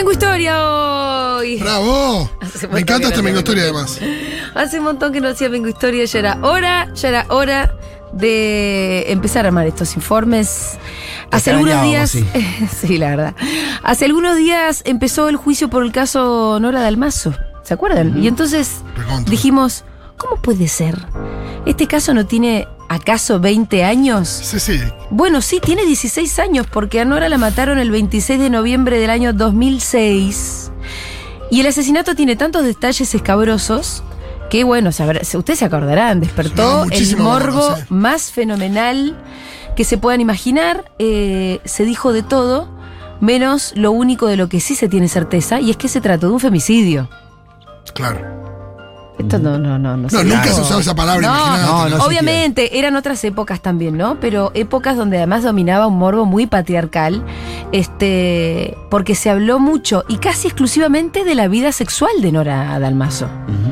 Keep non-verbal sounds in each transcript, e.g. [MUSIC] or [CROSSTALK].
Vengo Historia hoy. ¡Bravo! Hace Me encanta esta Mengo historia además. Hace un montón que no hacía Vengo Historia, ya era hora, ya era hora de empezar a armar estos informes. Hace algunos días, [LAUGHS] sí. la verdad. Hace algunos días empezó el juicio por el caso Nora Dalmazo, ¿se acuerdan? Y entonces Recontra. dijimos, ¿cómo puede ser? ¿Este caso no tiene acaso 20 años? Sí, sí. Bueno, sí, tiene 16 años porque a Nora la mataron el 26 de noviembre del año 2006. Y el asesinato tiene tantos detalles escabrosos que, bueno, ustedes se acordarán, despertó el morbo sí. más fenomenal que se puedan imaginar. Eh, se dijo de todo, menos lo único de lo que sí se tiene certeza, y es que se trató de un femicidio. Claro. Esto no, no, no, no. No, nunca se usaba esa palabra, no, no. Obviamente, eran otras épocas también, ¿no? Pero épocas donde además dominaba un morbo muy patriarcal, este, porque se habló mucho y casi exclusivamente de la vida sexual de Nora Dalmazo.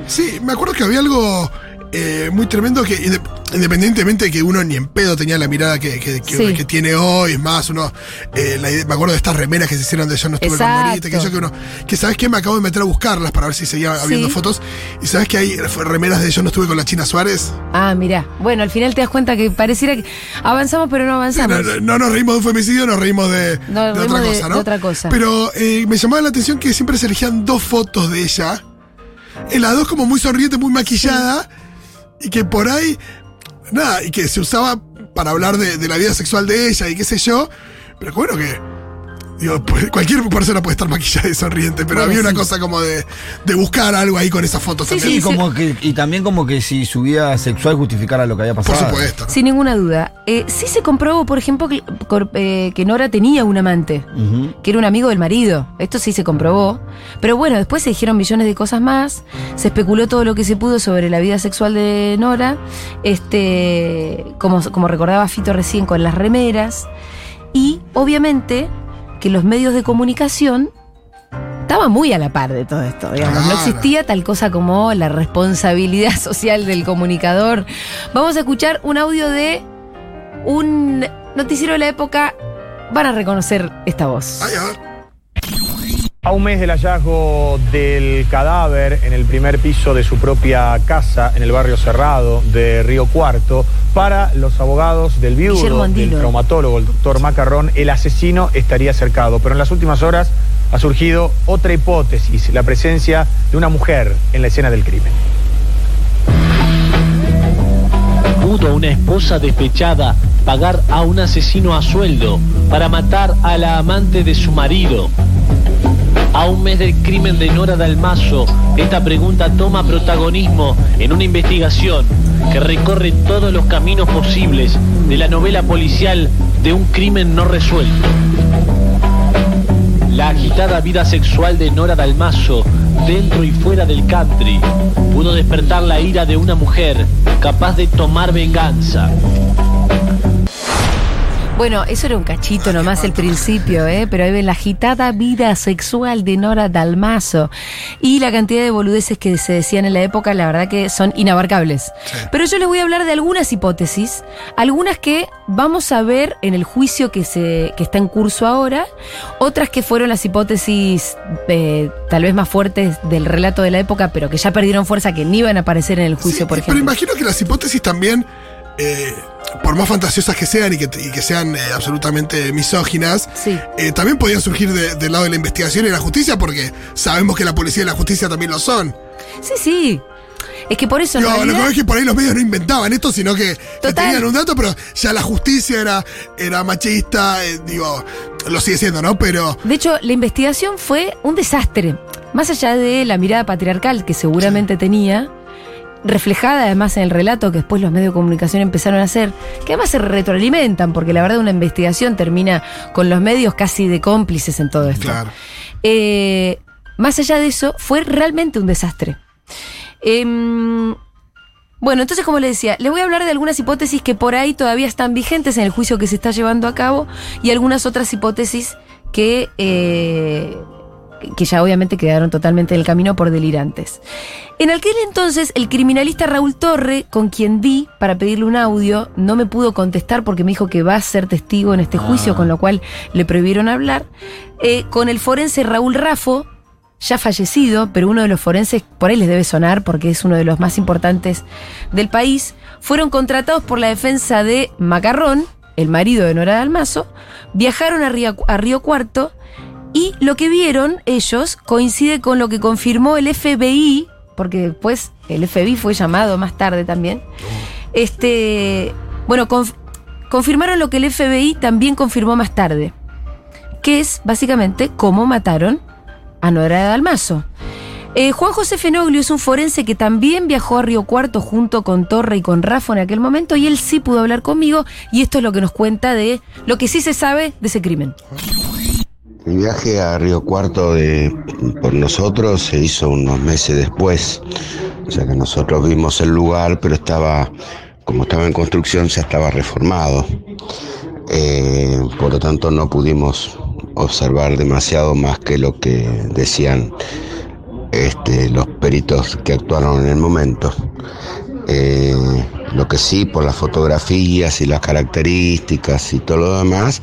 Sí, me acuerdo que había algo eh, muy tremendo que inde- independientemente de que uno ni en pedo tenía la mirada que, que- que- Sí. que tiene hoy, es más, uno, eh, la me acuerdo de estas remeras que se hicieron de yo no estuve con. Morita, que yo que uno, que sabes que me acabo de meter a buscarlas para ver si seguía habiendo Sí. fotos, y sabes que hay remeras de yo no estuve con la China Suárez. Ah, mira. Bueno, al final te das cuenta que pareciera que avanzamos, pero no avanzamos. no- no nos reímos de un femicidio, nos reímos de, No, de reímos otra de- cosa, ¿no? de otra cosa. Pero eh, me llamaba la atención que siempre se elegían dos fotos de ella. En las dos como muy sonriente, muy maquillada. Y que por ahí, nada, y que se usaba para hablar de, la vida sexual de ella y qué sé yo. Pero bueno que... Digo, pues, cualquier persona puede estar maquillada y sonriente, pero Bueno, había una sí. cosa como de, de buscar algo ahí con esas fotos Sí, también. Sí, sí. como que, y también como que si su vida sexual justificara lo que había Por pasado. supuesto. Sin ninguna duda. Eh, sí se comprobó, por ejemplo, que, eh, que Nora tenía un amante. Que era un amigo del marido. Esto sí se comprobó. Pero bueno, después se dijeron millones de cosas más. Se especuló todo lo que se pudo sobre la vida sexual de Nora. Este, como, como recordaba Fito recién con las remeras. Y obviamente que los medios de comunicación estaban muy a la par de todo esto. digamos. No existía tal cosa como la responsabilidad [LAUGHS] social del comunicador. Vamos a escuchar un audio de un noticiero de la época. Van a reconocer esta voz. Ay. A un mes del hallazgo del cadáver en el primer piso de su propia casa en el barrio cerrado de Río Cuarto, para los abogados del viudo, del traumatólogo, el doctor Macarrón, el asesino estaría cercado. Pero en las últimas horas ha surgido otra hipótesis, la presencia de una mujer en la escena del crimen. ¿Pudo una esposa despechada pagar a un asesino a sueldo para matar a la amante de su marido? A un mes del crimen de Nora Dalmazo, esta pregunta toma protagonismo en una investigación que recorre todos los caminos posibles de la novela policial de un crimen no resuelto. La agitada vida sexual de Nora Dalmazo, dentro y fuera del country, pudo despertar la ira de una mujer capaz de tomar venganza. Bueno, eso era un cachito nomás el principio, ¿eh? pero ahí ven la agitada vida sexual de Nora Dalmazo y la cantidad de boludeces que se decían en la época, la verdad que son inabarcables. Pero yo les voy a hablar de algunas hipótesis, algunas que vamos a ver en el juicio que, se, que está en curso ahora, otras que fueron las hipótesis eh, tal vez más fuertes del relato de la época, pero que ya perdieron fuerza, que ni iban a aparecer en el juicio, Sí, por Pero ejemplo. imagino que las hipótesis también, eh, por más fantasiosas que sean y que, y que sean eh, absolutamente misóginas, Sí. eh, también podían surgir de- del lado de la investigación y la justicia, porque sabemos que la policía y la justicia también lo son. Sí, sí. Es que por eso en Digo, lo realidad- que es que por ahí los medios no inventaban esto, sino que, tenían un dato, pero ya la justicia era, era machista, eh, digo, lo sigue siendo, ¿no? Pero De hecho, la investigación fue un desastre. Más allá de la mirada patriarcal que seguramente tenía, reflejada además en el relato que después los medios de comunicación empezaron a hacer, que además se retroalimentan, porque la verdad una investigación termina con los medios casi de cómplices en todo esto. claro. Eh, más allá de eso, fue realmente un desastre. Em, bueno, entonces como les decía, les voy a hablar de algunas hipótesis que por ahí todavía están vigentes en el juicio que se está llevando a cabo y algunas otras hipótesis que eh, que ya obviamente quedaron totalmente en el camino por delirantes. En aquel entonces, el criminalista Raúl Torre, con quien di para pedirle un audio, no me pudo contestar porque me dijo que va a ser testigo en este juicio, con lo cual le prohibieron hablar. Eh, con el forense Raúl Rafo, ya fallecido, pero uno de los forenses, por ahí les debe sonar porque es uno de los más importantes del país, fueron contratados por la defensa de Macarrón, el marido de Nora Dalmazo, viajaron a Río, a Río Cuarto y lo que vieron ellos coincide con lo que confirmó el FBI, porque después el FBI fue llamado más tarde también. Este, bueno, conf- confirmaron lo que el FBI también confirmó más tarde, que es básicamente cómo mataron a Nora Dalmazo. Eh, Juan José Fenoglio es un forense que también viajó a Río Cuarto junto con Torre y con Rafa en aquel momento y él sí pudo hablar conmigo y esto es lo que nos cuenta de lo que sí se sabe de ese crimen. El viaje a Río Cuarto de, por nosotros se hizo unos meses después. O sea que nosotros vimos el lugar, pero estaba, como estaba en construcción, ya estaba reformado. Eh, por lo tanto, no pudimos observar demasiado más que lo que decían este, los peritos que actuaron en el momento. Eh, lo que sí, por las fotografías y las características y todo lo demás,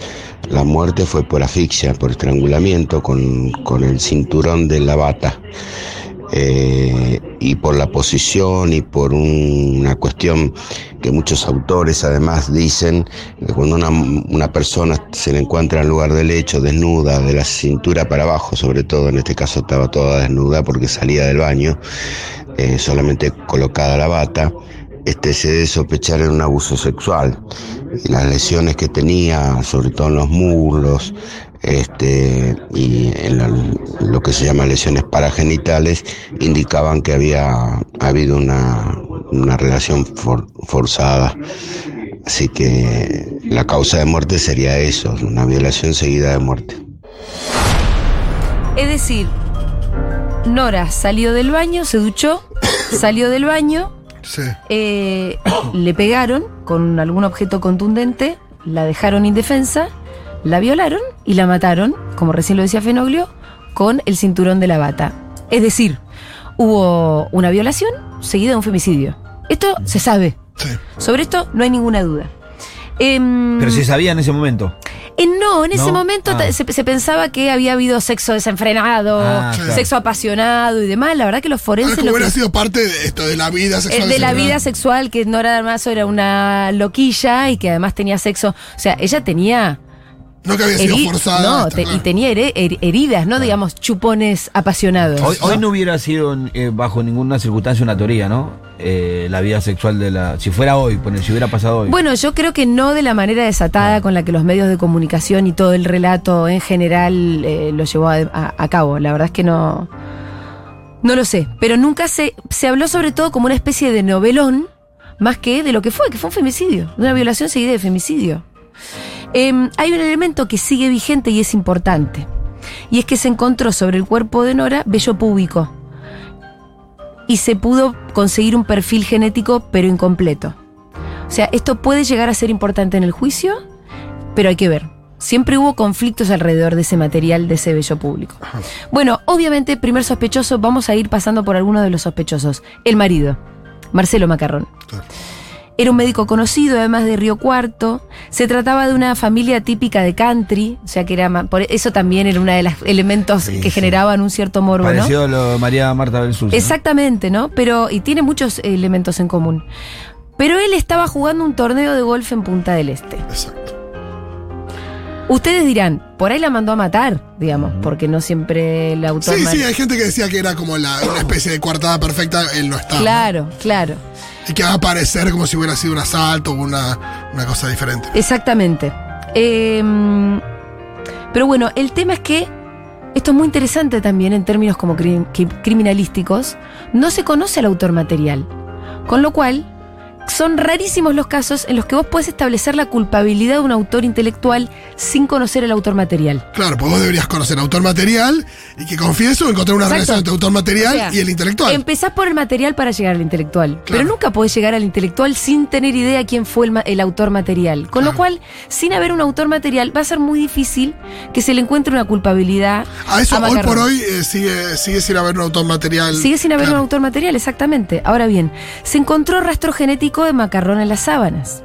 la muerte fue por asfixia, por estrangulamiento con, con el cinturón de la bata. Eh, y por la posición y por un- una cuestión que muchos autores además dicen que cuando una, una persona se le encuentra en lugar del hecho desnuda, de la cintura para abajo, sobre todo en este caso estaba toda desnuda porque salía del baño, eh, solamente colocada la bata, este se debe sospechar en un abuso sexual. Las lesiones que tenía, sobre todo en los muslos, este, y en lo que se llama lesiones paragenitales, indicaban que había habido una, una relación for- forzada. Así que la causa de muerte sería eso, una violación seguida de muerte. Es decir, Nora salió del baño, se duchó, [COUGHS] salió del baño, Sí. eh, [COUGHS] le pegaron con algún objeto contundente, la dejaron indefensa, la violaron y la mataron, como recién lo decía Fenoglio, con el cinturón de la bata. Es decir, hubo una violación seguida de un femicidio. Esto se sabe. Sí. Sobre esto no hay ninguna duda. Em, Pero se sabía en ese momento. Eh, no, en ese ¿No? momento Ah. se, se pensaba que había habido sexo desenfrenado, Ah, claro. sexo apasionado y demás. La verdad que los Ahora, forenses como lo hubiera que- sido parte de esto, de la vida eh, sexual. de la vida sexual, que Nora Dalmazo era una loquilla y que además tenía sexo. O sea, ella tenía. No que había sido heri- forzada. no, está te- claro. y tenía her- heridas, no digamos chupones apasionados. Hoy, hoy no hubiera sido eh, bajo ninguna circunstancia una teoría, ¿no? Eh, la vida sexual de la. Si fuera hoy, poner, si hubiera pasado hoy. Bueno, yo creo que no de la manera desatada con la que los medios de comunicación y todo el relato en general eh, lo llevó a, a- a cabo. La verdad es que no. No lo sé. Pero nunca se, se habló sobre todo como una especie de novelón, más que de lo que fue, que fue un femicidio. Una violación seguida de femicidio. Em, hay un elemento que sigue vigente y es importante. Y es que se encontró sobre el cuerpo de Nora vello púbico. Y se pudo conseguir un perfil genético, pero incompleto. O sea, esto puede llegar a ser importante en el juicio, pero hay que ver. Siempre hubo conflictos alrededor de ese material, de ese vello público. Bueno, obviamente, primer sospechoso, vamos a ir pasando por algunos de los sospechosos. El marido, Marcelo Macarrón. Claro. Era un médico conocido, además de Río Cuarto. Se trataba de una familia típica de country, o sea que era por eso también era uno de los elementos Sí, que sí. generaban un cierto morbo, ¿no? Parecido a lo de María Marta Belsus. ¿no? Exactamente, ¿no? Pero, y tiene muchos elementos en común. Pero él estaba jugando un torneo de golf en Punta del Este. Exacto. Ustedes dirán, por ahí la mandó a matar, digamos, porque no siempre el autor. Sí, sí, hay gente que decía que era como la, una especie de coartada perfecta, él no estaba. Claro, claro. Y que va a parecer como si hubiera sido un asalto o una, una cosa diferente. Exactamente. Em, pero bueno, el tema es que esto es muy interesante también en términos como cri- cri- criminalísticos. No se conoce al autor material. Con lo cual, son rarísimos los casos en los que vos puedes establecer la culpabilidad de un autor intelectual sin conocer el autor material. Claro, pues vos deberías conocer autor material y que confieso encontrar una Exacto. relación entre autor material O sea, y el intelectual. Empezás por el material para llegar al intelectual. Claro. Pero nunca podés llegar al intelectual sin tener idea quién fue el, autor material. Con lo cual, sin haber un autor material, va a ser muy difícil que se le encuentre una culpabilidad. a eso hoy por hoy eh, sigue, sigue sin haber un autor material. Sigue sin haber Claro. un autor material, exactamente. Ahora bien, se encontró rastro genético de macarrón en las sábanas.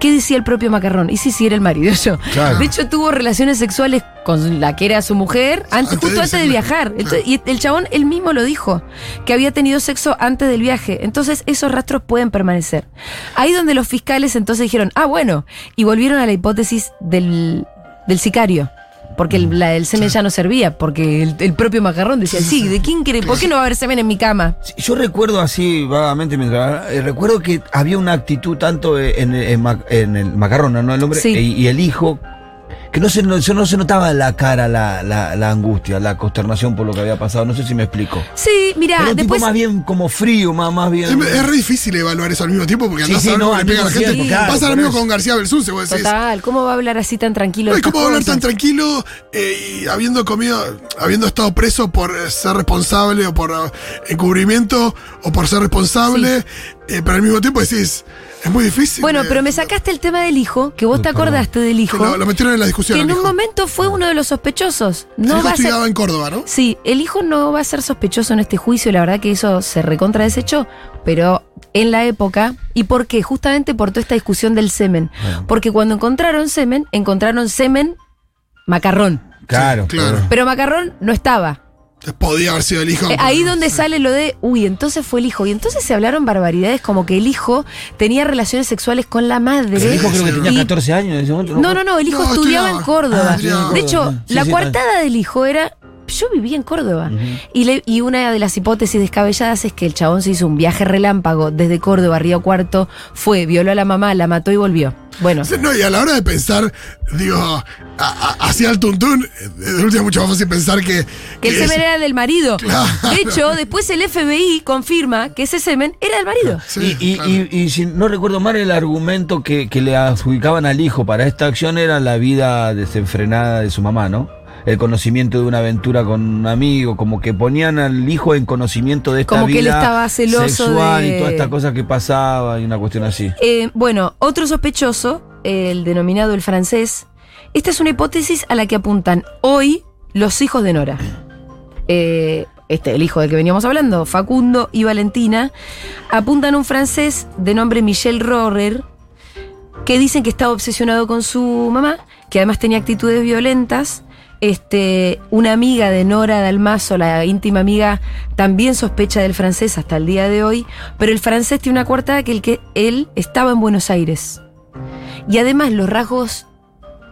¿Qué decía el propio macarrón? Y sí, sí, era el marido [LAUGHS] yo. Claro. De hecho, tuvo relaciones sexuales con la que era su mujer antes, justo antes de viajar. Entonces, y el chabón él mismo lo dijo, que había tenido sexo antes del viaje. Entonces, esos rastros pueden permanecer. Ahí donde los fiscales entonces dijeron, ah, bueno, y volvieron a la hipótesis del, del sicario. Porque el, la del semen ya no servía, porque el, el propio macarrón decía, sí, ¿de quién quiere? ¿Por qué no va a haber semen en mi cama? Sí, Yo recuerdo así vagamente mientras eh, recuerdo que había una actitud tanto en, en en el macarrón, ¿no? El hombre Sí. y el hijo que no se, no, se- no se notaba en la cara la, la, la angustia, la consternación por lo que había pasado. No sé si me explico. Sí, mira, Era un después... tipo más bien como frío, más, más bien. Es, es re difícil evaluar eso al mismo tiempo porque Sí, andás sí, a ver no, cómo le pega a la gente. tiempo, claro, Pasa lo mismo con García Belsunce, vos decís. Total, ¿cómo va a hablar así tan tranquilo? No, de ¿y ¿Cómo va a hablar tan tranquilo eh, y habiendo comido, habiendo estado preso por eh, ser responsable o por eh, encubrimiento o por ser responsable? eh, pero al mismo tiempo decís, es muy difícil. Bueno, eh, pero me sacaste el tema del hijo, que vos te acordaste del hijo, lo, lo metieron en la discusión. que en un hijo. momento fue uno de los sospechosos. El No hijo va a ser... estudiaba en Córdoba, ¿no? Sí, el hijo no va a ser sospechoso en este juicio, la verdad que eso se recontra desechó, pero en la época, ¿y por qué? Justamente por toda esta discusión del semen. Porque cuando encontraron semen, encontraron semen macarrón. Claro, Sí, claro. claro. Pero macarrón no estaba. Podía haber sido el hijo. Eh, Ahí donde sí. sale lo de, uy, entonces fue el hijo. Y entonces se hablaron barbaridades como que el hijo tenía relaciones sexuales con la madre. El hijo creo que tenía Y- 14 años en ese momento. No, no, no, el hijo No, estudiaba en. Córdoba. Ah, estudiaba de hecho. Sí, la sí, coartada del hijo era. Yo vivía en Córdoba. y, le- y una de las hipótesis descabelladas es que el chabón se hizo un viaje relámpago desde Córdoba a Río Cuarto, fue, violó a la mamá, la mató y volvió. Bueno, No, y a la hora de pensar, digo, a- a- hacia el tuntún, eh, de última es mucho más fácil pensar que. que el es- semen era del marido. Claro. De hecho, después el FBI confirma que ese semen era del marido. Sí, y, y, claro. y- y si no recuerdo mal, el argumento que, que le adjudicaban al hijo para esta acción era la vida desenfrenada de su mamá, ¿no? El conocimiento de una aventura con un amigo, como que ponían al hijo en conocimiento de esta Como que él vida estaba celoso sexual de- y todas estas cosas que pasaba y una cuestión así. Eh, bueno, otro sospechoso, el denominado el francés, esta es una hipótesis a la que apuntan hoy los hijos de Nora. Eh, este, el hijo del que veníamos hablando, Facundo y Valentina, apuntan a un francés de nombre Michel Rohrer, que dicen que estaba obsesionado con su mamá, que además tenía actitudes violentas. Este, una amiga de Nora Dalmazo, la íntima amiga, también sospecha del francés hasta el día de hoy, pero el francés tiene una coartada que, el que él estaba en Buenos Aires. Y además los rasgos,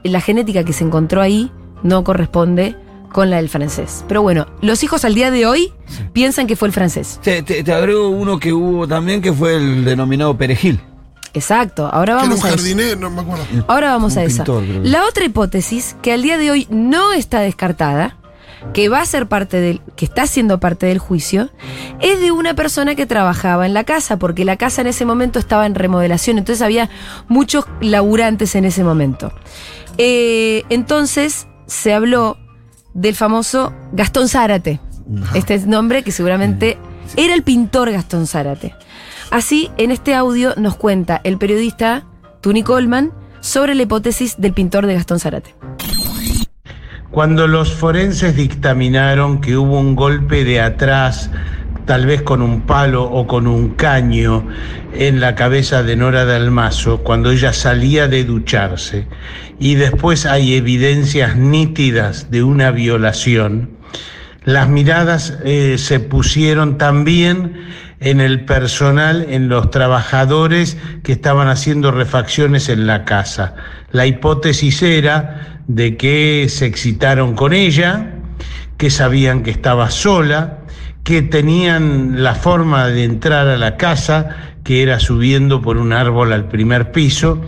la genética que se encontró ahí no corresponde con la del francés. Pero bueno, los hijos al día de hoy piensan que fue el francés. Te, te- te agrego uno que hubo también, que fue el denominado perejil. Exacto, ahora Que era un vamos a eso. jardinero, no me acuerdo. Ahora vamos Un a esa. pintor. La otra hipótesis, que al día de hoy no está descartada, que va a ser parte del, que está siendo parte del juicio, es de una persona que trabajaba en la casa, porque la casa en ese momento estaba en remodelación, entonces había muchos laburantes en ese momento. Eh, entonces se habló del famoso Gastón Zárate, este es nombre que seguramente era el pintor Gastón Zárate. Así, en este audio nos cuenta el periodista Tuni Coleman sobre la hipótesis del pintor de Gastón Zárate. Cuando los forenses dictaminaron que hubo un golpe de atrás, tal vez con un palo o con un caño, en la cabeza de Nora Dalmazo, cuando ella salía de ducharse, y después hay evidencias nítidas de una violación, las miradas eh, se pusieron también en el personal, en los trabajadores que estaban haciendo refacciones en la casa. La hipótesis era de que se excitaron con ella, que sabían que estaba sola, que tenían la forma de entrar a la casa, que era subiendo por un árbol al primer piso,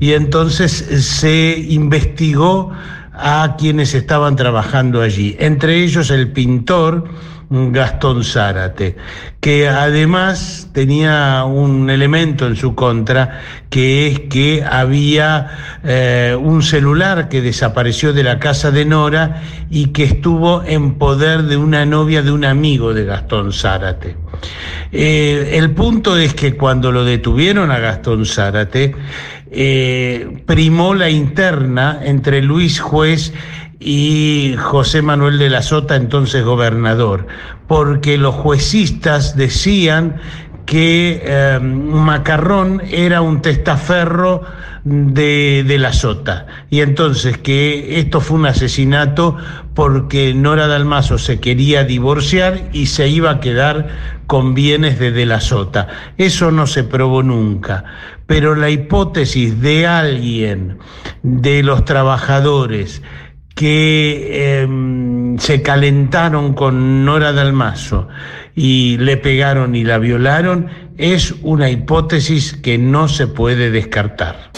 y entonces se investigó a quienes estaban trabajando allí, entre ellos el pintor Gastón Zárate, que además tenía un elemento en su contra, que es que había eh, un celular que desapareció de la casa de Nora y que estuvo en poder de una novia de un amigo de Gastón Zárate. Eh, el punto es que cuando lo detuvieron a Gastón Zárate, eh, primó la interna entre Luis Juez y José Manuel de la Sota, entonces gobernador, porque los juecistas decían que eh, Macarrón era un testaferro de, de, la Sota. Y entonces que esto fue un asesinato porque Nora Dalmazo se quería divorciar y se iba a quedar con bienes de De la Sota. Eso no se probó nunca. Pero la hipótesis de alguien, de los trabajadores, que eh, se calentaron con Nora Dalmazo y le pegaron y la violaron, es una hipótesis que no se puede descartar.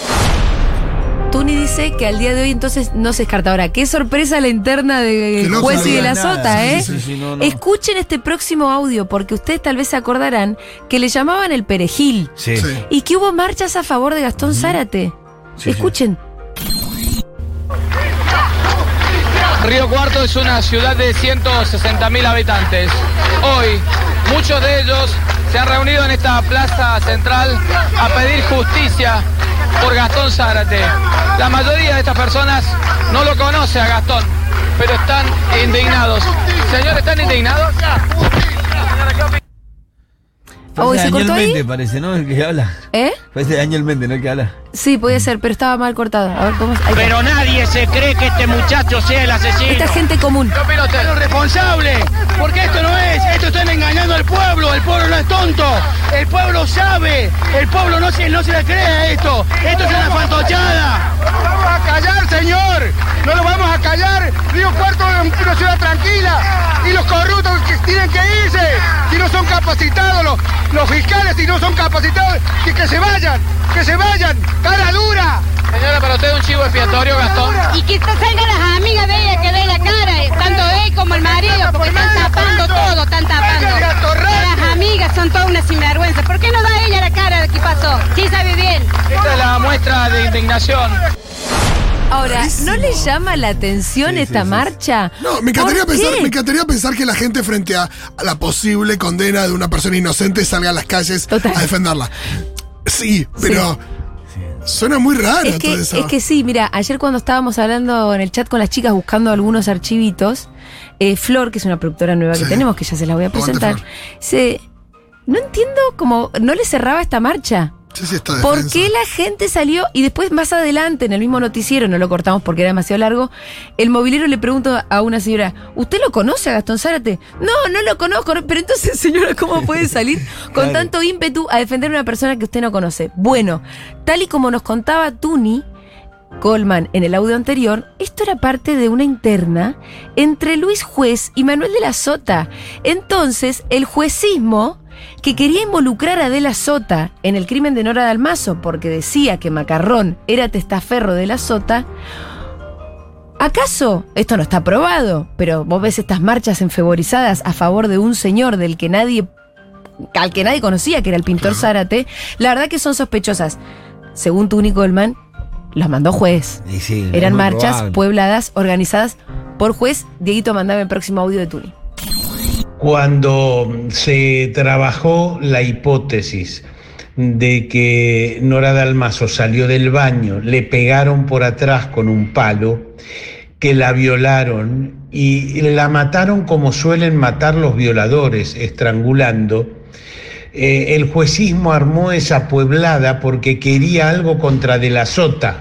Tuni dice que al día de hoy entonces no se descarta. Ahora, qué sorpresa la interna de juez y de la sota, ¿eh? Sí, sí, no, no. Escuchen este próximo audio, porque ustedes tal vez se acordarán que le llamaban el perejil. Sí. Y que hubo marchas a favor de Gastón Zárate. Escuchen. Río Cuarto es una ciudad de 160.000 habitantes. Hoy, muchos de ellos se han reunido en esta plaza central a pedir justicia por Gastón Zárate. La mayoría de estas personas no lo conoce a Gastón, pero están indignados. Señores, ¿están indignados? Oh, ¿se cortó ahí? Méndez parece, ¿no? El que habla. ¿Eh? Parece Daniel Méndez, ¿no? El que habla. Sí, podía ser, pero estaba mal cortado. A ver, ¿cómo? Ahí pero nadie se cree que este muchacho sea el asesino. Esta gente común. Los responsables. Porque esto no es. Esto están engañando al pueblo. El pueblo no es tonto. El pueblo sabe. El pueblo no se, no se le cree a esto. Esto es una fantochada. No lo vamos a callar, señor. No lo vamos a callar. Río Cuarto es una ciudad tranquila. Y los corruptos que tienen que irse. Si no son capacitados los, los fiscales, si no son capacitados, que, que se vayan. Que se vayan. ¡Cara dura! Señora, para usted un chivo expiatorio, Gastón. Y que salgan las amigas de ella que den la cara, eh, tanto él como el marido, porque están tapando todo, están tapando. Las amigas son todas una sinvergüenza. ¿Por qué no da ella la cara de qué pasó? Sí sabe bien. Esta es la muestra de indignación. Ahora, ¿no le llama la atención Sí, esta sí, sí. marcha? No, me encantaría, ¿Por pensar, qué? me encantaría pensar que la gente frente a, a la posible condena de una persona inocente salga a las calles Total. a defenderla. Sí, pero suena muy raro Es que, todo eso. es que sí, mira, ayer cuando estábamos hablando en el chat con las chicas buscando algunos archivitos, eh, Flor, que es una productora nueva que tenemos, que ya se la voy a Aguante, presentar, Flor. se, no entiendo cómo no le cerraba esta marcha. Sí, sí, está ¿Por qué la gente salió? Y después, más adelante, en el mismo noticiero, no lo cortamos porque era demasiado largo, el movilero le pregunta a una señora, ¿usted lo conoce a Gastón Zárate? No, no lo conozco, no, pero entonces, [LAUGHS] señora, ¿cómo puede salir [LAUGHS] con Claro. tanto ímpetu a defender a una persona que usted no conoce? Bueno, tal y como nos contaba Tuni, Coleman en el audio anterior, esto era parte de una interna entre Luis Juez y Manuel de la Sota. Entonces, el juecismo que quería involucrar a De la Sota en el crimen de Nora Dalmazo porque decía que Macarrón era testaferro de la Sota, ¿acaso esto no está probado? Pero vos ves estas marchas enfeborizadas a favor de un señor del que nadie al que nadie conocía, que era el pintor Zárate, la verdad que son sospechosas. Según Tuni Goldman, las mandó juez. Sí, Eran marchas probable. puebladas, organizadas por juez. Dieguito, mandame el próximo audio de Tuni. Cuando se trabajó la hipótesis de que Nora Dalmazo salió del baño, le pegaron por atrás con un palo, que la violaron y la mataron como suelen matar los violadores, estrangulando, eh, el juecismo armó esa pueblada porque quería algo contra De la Sota.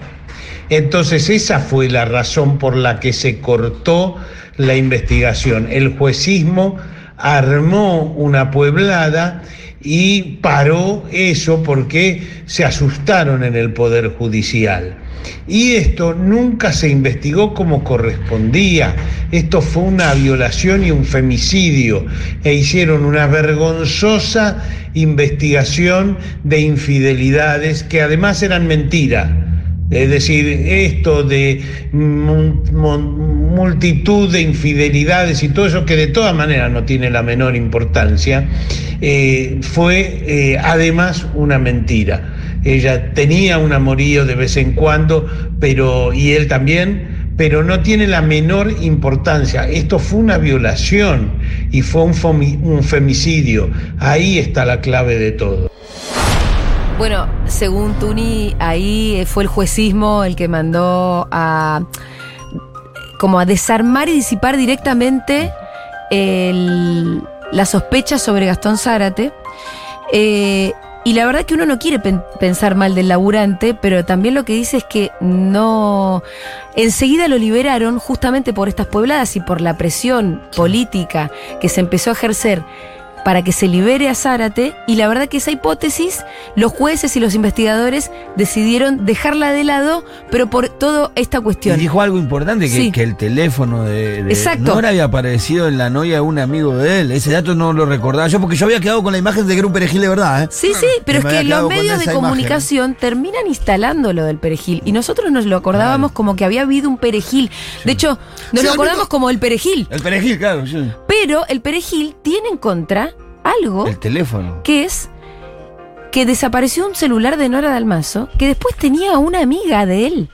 Entonces esa fue la razón por la que se cortó la investigación. El juecismo armó una pueblada y paró eso porque se asustaron en el Poder Judicial. Y esto nunca se investigó como correspondía. Esto fue una violación y un femicidio. E hicieron una vergonzosa investigación de infidelidades que además eran mentira. Es decir, esto de mu- mu- multitud de infidelidades y todo eso que de todas maneras no tiene la menor importancia, eh, fue eh, además una mentira. Ella tenía un amorío de vez en cuando, pero y él también, pero no tiene la menor importancia. Esto fue una violación y fue un femicidio. Ahí está la clave de todo. Bueno, según Tuni, ahí eh, fue el juecismo el que mandó a como a desarmar y disipar directamente el- la sospecha sobre Gastón Zárate. Eh, y la verdad que uno no quiere pen- pensar mal del laburante, pero también lo que dice es que no. Enseguida lo liberaron justamente por estas puebladas y por la presión política que se empezó a ejercer para que se libere a Zárate. Y la verdad que esa hipótesis, los jueces y los investigadores decidieron dejarla de lado, pero por toda esta Y cuestión. dijo algo importante, que, Sí. que el teléfono de, de Exacto. Nora había aparecido en la novia de un amigo de él. Ese dato no lo recordaba yo porque yo había quedado con la imagen de que era un perejil de verdad, ¿eh? Sí, sí, pero es me que los medios de imagen. comunicación terminan instalando lo del perejil y nosotros nos lo acordábamos como que había habido un perejil. De hecho, nos Sí, lo acordamos como el perejil. El perejil, claro. sí. Pero el perejil tiene en contra algo El teléfono. que es que desapareció un celular de Nora Dalmazo que después tenía una amiga de él.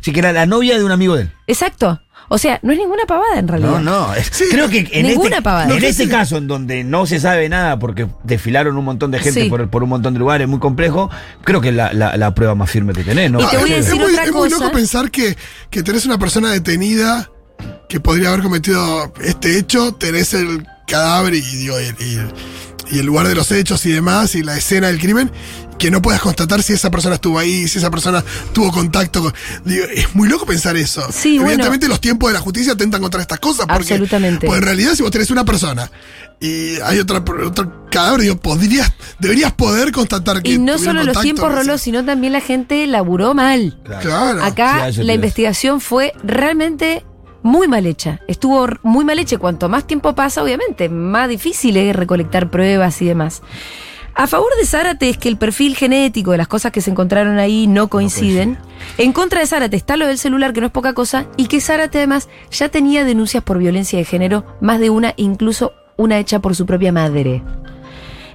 Sí, que era la novia de un amigo de él. Exacto. O sea, no es ninguna pavada en realidad. No, no. Sí, creo que en ninguna este, pavada. en este caso, en donde no se sabe nada porque desfilaron un montón de gente Sí. por, por un montón de lugares, muy complejo, creo que es la, la- la prueba más firme que tenés, ¿no? Y te voy a es, muy, otra es muy cosa. loco pensar que, que tenés una persona detenida que podría haber cometido este hecho, tenés el cadáver y, digo, y, y- y el lugar de los hechos y demás, y la escena del crimen, que no puedas constatar si esa persona estuvo ahí, si esa persona tuvo contacto con. Digo, es muy loco pensar eso. Sí, bueno. Evidentemente los tiempos de la justicia atentan contra estas cosas. Porque, Absolutamente. Porque en realidad, si vos tenés una persona y hay otra, otro cadáver, digo, podrías, deberías poder constatar que. Y no solo los tiempos, no sé. Roló, sino también la gente laburó mal. Claro. Acá Sí, la investigación fue realmente muy mal hecha. Estuvo muy mal hecha. Cuanto más tiempo pasa, obviamente, más difícil es recolectar pruebas y demás. A favor de Zárate es que el perfil genético de las cosas que se encontraron ahí no coinciden. En contra de Zárate está lo del celular, que no es poca cosa, y que Zárate además ya tenía denuncias por violencia de género, más de una, incluso una hecha por su propia madre.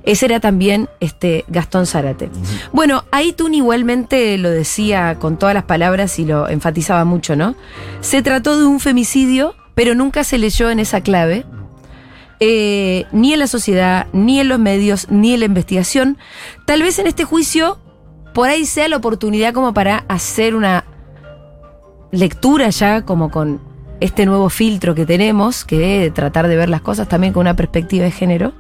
Ese era también este Gastón Zárate. Bueno, ahí Tun igualmente lo decía con todas las palabras y lo enfatizaba mucho, ¿no? Se trató de un femicidio, pero nunca se leyó en esa clave. eh, ni en la sociedad, ni en los medios, ni en la investigación. Tal vez en este juicio por ahí sea la oportunidad como para hacer una lectura ya como con este nuevo filtro que tenemos, que es tratar de ver las cosas también con una perspectiva de género.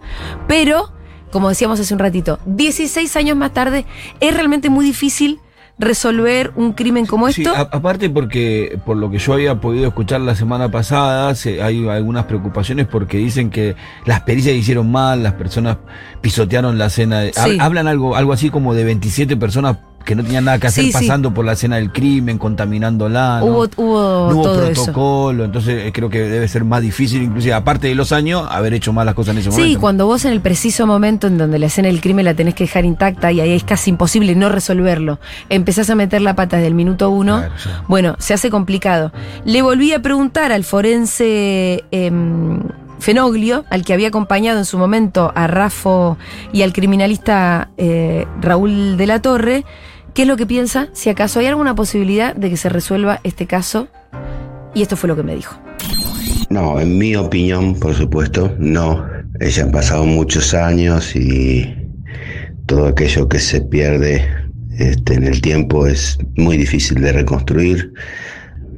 Pero, como decíamos hace un ratito, 16 años más tarde es realmente muy difícil resolver un crimen como Sí, esto. aparte porque por lo que yo había podido escuchar la semana pasada, se- hay algunas preocupaciones porque dicen que las pericias hicieron mal, las personas pisotearon la hab- Sí. Hablan algo, algo así como de 27 personas que no tenían nada que hacer Sí, sí. pasando por la escena del crimen, contaminándola. ¿no? Hubo, hubo No hubo todo eso. protocolo, entonces eh, creo que debe ser más difícil, inclusive aparte de los años, haber hecho mal las cosas en ese Sí, momento. cuando vos en el preciso momento en donde la escena del crimen la tenés que dejar intacta y ahí es casi imposible no resolverlo, empezás a meter la pata desde el minuto uno, Claro, sí. bueno, se hace complicado. Le volví a preguntar al forense em, Fenoglio, al que había acompañado en su momento a Rafo y al criminalista eh, Raúl de la Torre, qué es lo que piensa, si acaso hay alguna posibilidad de que se resuelva este caso. Y esto fue lo que me dijo. No, en mi opinión, por supuesto, no. Ya han pasado muchos años y todo aquello que se pierde este, en el tiempo es muy difícil de reconstruir.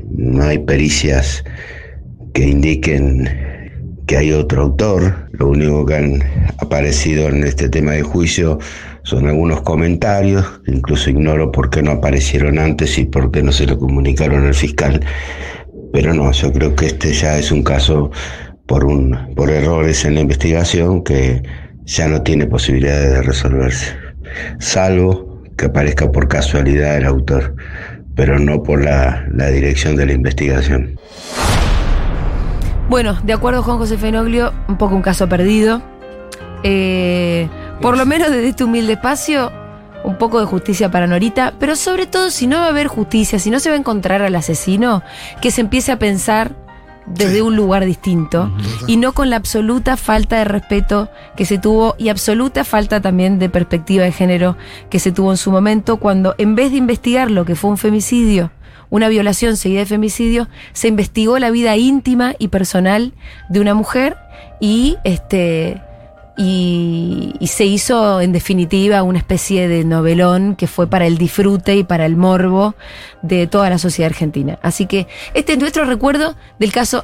No hay pericias que indiquen que hay otro autor. Lo único que han aparecido en este tema de juicio son algunos comentarios, incluso ignoro por qué no aparecieron antes y por qué no se lo comunicaron al fiscal. Pero no, yo creo que este ya es un caso por, un, por errores en la investigación que ya no tiene posibilidades de resolverse, salvo que aparezca por casualidad el autor, pero no por la, la dirección de la investigación. Bueno, de acuerdo Juan José Fenoglio, un poco un caso perdido. Eh, por lo menos desde este humilde espacio, un poco de justicia para Norita, pero sobre todo si no va a haber justicia, si no se va a encontrar al asesino, que se empiece a pensar desde un lugar distinto y no con la absoluta falta de respeto que se tuvo y absoluta falta también de perspectiva de género que se tuvo en su momento cuando en vez de investigar lo que fue un femicidio, una violación seguida de femicidio, se investigó la vida íntima y personal de una mujer y este y, y se hizo en definitiva una especie de novelón que fue para el disfrute y para el morbo de toda la sociedad argentina. Así que este es nuestro recuerdo del caso